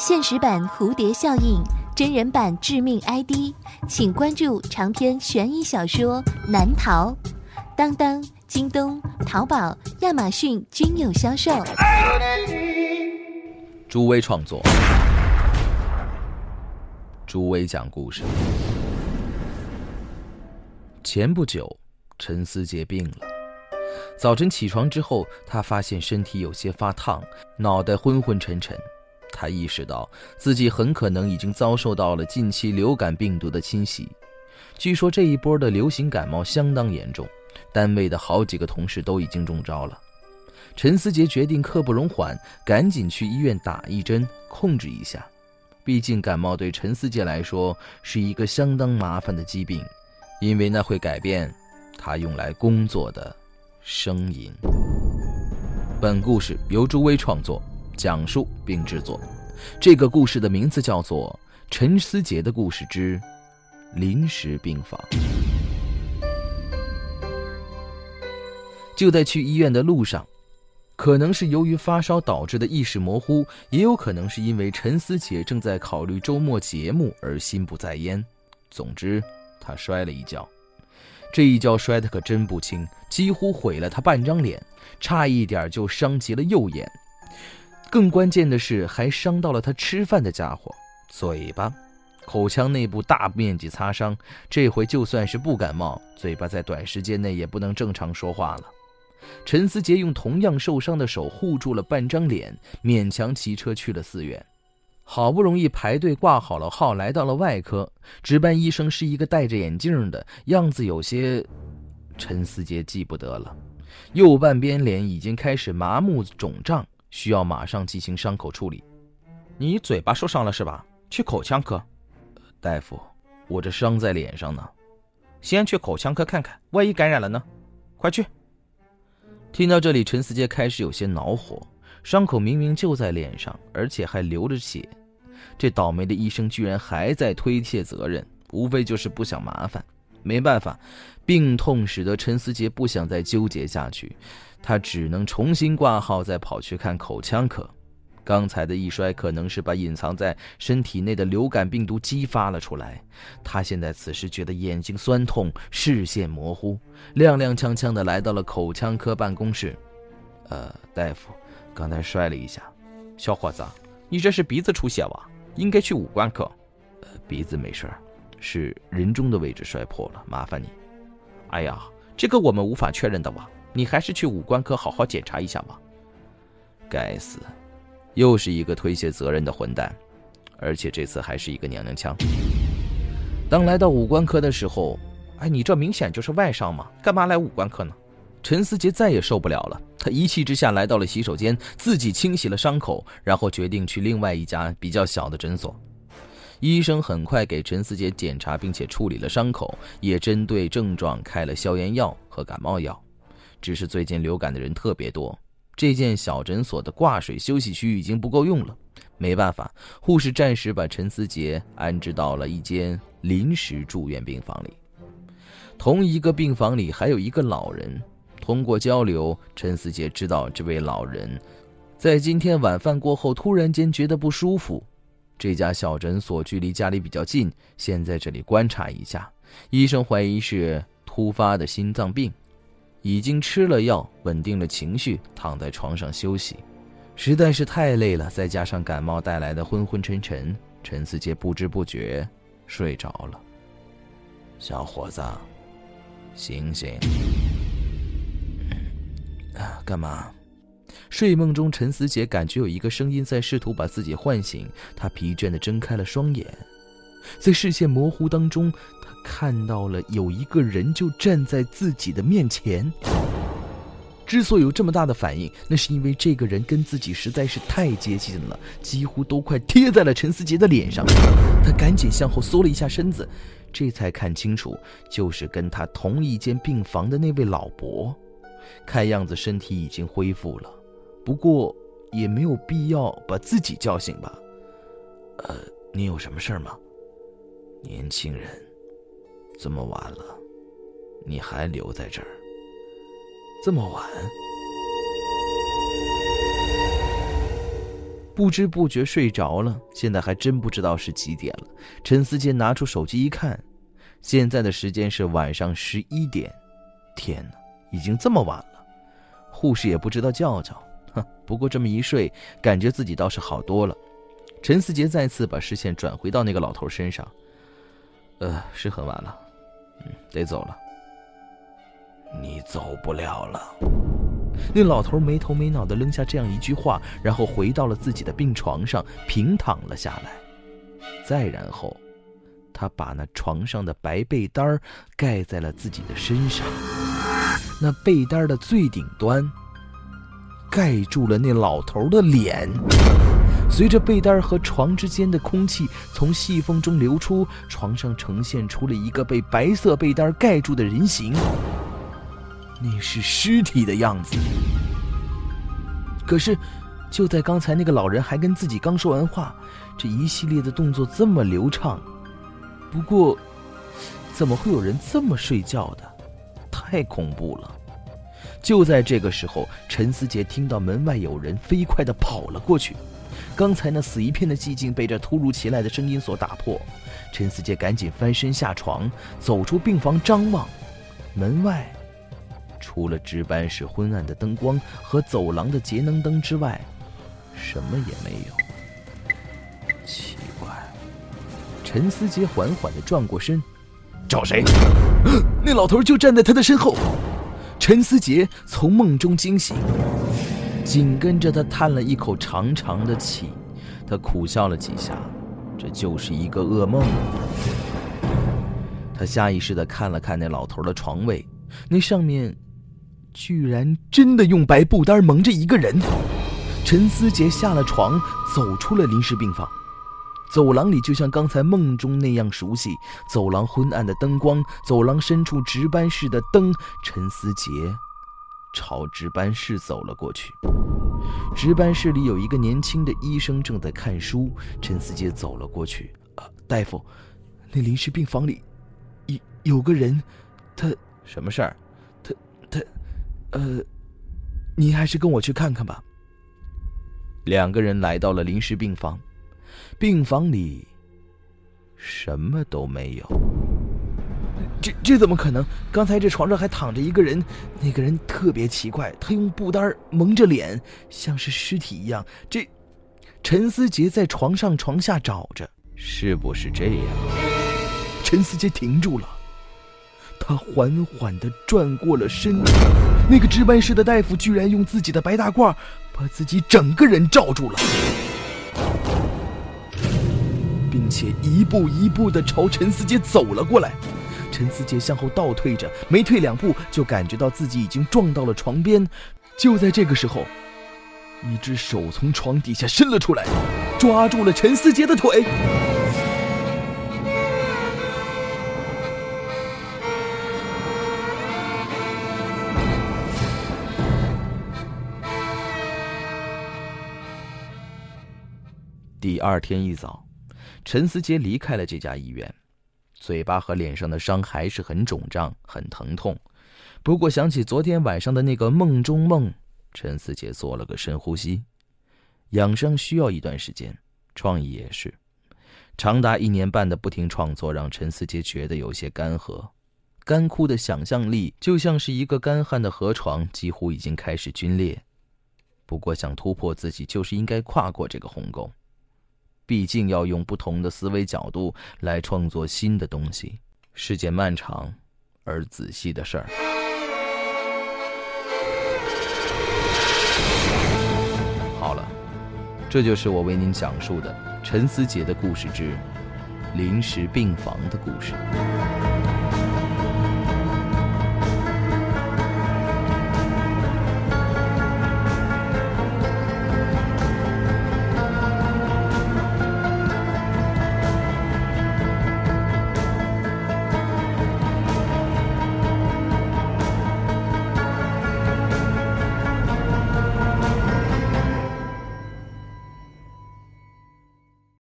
现实版蝴蝶效应，真人版致命 ID，请关注长篇悬疑小说《难逃》，当当、京东、淘宝、亚马逊均有销售。朱威创作，朱威讲故事。前不久，陈思杰病了。早晨起床之后，他发现身体有些发烫，脑袋昏昏沉沉。他意识到自己很可能已经遭受到了近期流感病毒的侵袭。据说这一波的流行感冒相当严重，单位的好几个同事都已经中招了。陈思杰决定刻不容缓，赶紧去医院打一针，控制一下。毕竟感冒对陈思杰来说是一个相当麻烦的疾病，因为那会改变他用来工作的声音。本故事由朱威创作。讲述并制作，这个故事的名字叫做《陈思杰的故事之临时病房》。就在去医院的路上，可能是由于发烧导致的意识模糊，也有可能是因为陈思杰正在考虑周末节目而心不在焉。总之，他摔了一跤，这一跤摔得可真不轻，几乎毁了他半张脸，差一点就伤及了右眼。更关键的是，还伤到了他吃饭的家伙嘴巴，口腔内部大面积擦伤。这回就算是不感冒，嘴巴在短时间内也不能正常说话了。陈思杰用同样受伤的手护住了半张脸，勉强骑车去了寺院。好不容易排队挂好了号，来到了外科，值班医生是一个戴着眼镜的，样子有些……陈思杰记不得了。右半边脸已经开始麻木肿胀。需要马上进行伤口处理。你嘴巴受伤了是吧？去口腔科。大夫，我这伤在脸上呢。先去口腔科看看，万一感染了呢？快去。听到这里，陈思杰开始有些恼火。伤口明明就在脸上，而且还流着血，这倒霉的医生居然还在推卸责任，无非就是不想麻烦。没办法，病痛使得陈思杰不想再纠结下去，他只能重新挂号，再跑去看口腔科。刚才的一摔可能是把隐藏在身体内的流感病毒激发了出来。他现在此时觉得眼睛酸痛，视线模糊，踉踉跄跄的来到了口腔科办公室。呃，大夫，刚才摔了一下，小伙子，你这是鼻子出血吧？应该去五官科。呃，鼻子没事。是人中的位置摔破了，麻烦你。哎呀，这个我们无法确认的哇，你还是去五官科好好检查一下吧。该死，又是一个推卸责任的混蛋，而且这次还是一个娘娘腔。当来到五官科的时候，哎，你这明显就是外伤嘛，干嘛来五官科呢？陈思杰再也受不了了，他一气之下来到了洗手间，自己清洗了伤口，然后决定去另外一家比较小的诊所。医生很快给陈思杰检查，并且处理了伤口，也针对症状开了消炎药和感冒药。只是最近流感的人特别多，这间小诊所的挂水休息区已经不够用了。没办法，护士暂时把陈思杰安置到了一间临时住院病房里。同一个病房里还有一个老人。通过交流，陈思杰知道这位老人在今天晚饭过后突然间觉得不舒服。这家小诊所距离家里比较近，先在这里观察一下。医生怀疑是突发的心脏病，已经吃了药，稳定了情绪，躺在床上休息。实在是太累了，再加上感冒带来的昏昏沉沉，陈思杰不知不觉睡着了。小伙子，醒醒！啊，干嘛？睡梦中，陈思杰感觉有一个声音在试图把自己唤醒。他疲倦地睁开了双眼，在视线模糊当中，他看到了有一个人就站在自己的面前。之所以有这么大的反应，那是因为这个人跟自己实在是太接近了，几乎都快贴在了陈思杰的脸上。他赶紧向后缩了一下身子，这才看清楚，就是跟他同一间病房的那位老伯。看样子身体已经恢复了。不过，也没有必要把自己叫醒吧？呃，你有什么事儿吗？年轻人，这么晚了，你还留在这儿？这么晚？不知不觉睡着了。现在还真不知道是几点了。陈思杰拿出手机一看，现在的时间是晚上十一点。天哪，已经这么晚了，护士也不知道叫叫。哼，不过这么一睡，感觉自己倒是好多了。陈思杰再次把视线转回到那个老头身上。呃，是很晚了，嗯，得走了。你走不了了。那老头没头没脑的扔下这样一句话，然后回到了自己的病床上，平躺了下来。再然后，他把那床上的白被单盖在了自己的身上，那被单的最顶端盖住了那老头的脸。随着被单和床之间的空气从细缝中流出，床上呈现出了一个被白色被单盖住的人形。那是尸体的样子。可是，就在刚才，那个老人还跟自己刚说完话，这一系列的动作这么流畅。不过，怎么会有人这么睡觉的？太恐怖了！就在这个时候，陈思杰听到门外有人飞快的跑了过去。刚才那死一片的寂静被这突如其来的声音所打破。陈思杰赶紧翻身下床，走出病房，张望门外。除了值班室昏暗的灯光和走廊的节能灯之外，什么也没有。奇怪，陈思杰缓缓地转过身，找谁？那老头就站在他的身后。陈思杰从梦中惊醒，紧跟着他叹了一口长长的气，他苦笑了几下，这就是一个噩梦。他下意识地看了看那老头的床位，那上面。居然真的用白布单蒙着一个人！陈思杰下了床，走出了临时病房。走廊里就像刚才梦中那样熟悉，走廊昏暗的灯光，走廊深处值班室的灯。陈思杰朝值班室走了过去。值班室里有一个年轻的医生正在看书。陈思杰走了过去：“啊，大夫，那临时病房里有有个人，他什么事儿？”他他呃，你还是跟我去看看吧。两个人来到了临时病房，病房里什么都没有。这这怎么可能？刚才这床上还躺着一个人，那个人特别奇怪，他用布单蒙着脸，像是尸体一样。这，陈思杰在床上床下找着，是不是这样？陈思杰停住了，他缓缓的转过了身。那个值班室的大夫居然用自己的白大褂把自己整个人罩住了，并且一步一步的朝陈思杰走了过来。陈思杰向后倒退着，没退两步就感觉到自己已经撞到了床边。就在这个时候，一只手从床底下伸了出来，抓住了陈思杰的腿。第二天一早，陈思杰离开了这家医院，嘴巴和脸上的伤还是很肿胀、很疼痛。不过想起昨天晚上的那个梦中梦，陈思杰做了个深呼吸。养生需要一段时间，创意也是。长达一年半的不停创作，让陈思杰觉得有些干涸、干枯的想象力，就像是一个干旱的河床，几乎已经开始龟裂。不过想突破自己，就是应该跨过这个鸿沟。毕竟要用不同的思维角度来创作新的东西，是件漫长而仔细的事儿。好了，这就是我为您讲述的陈思杰的故事之临时病房的故事。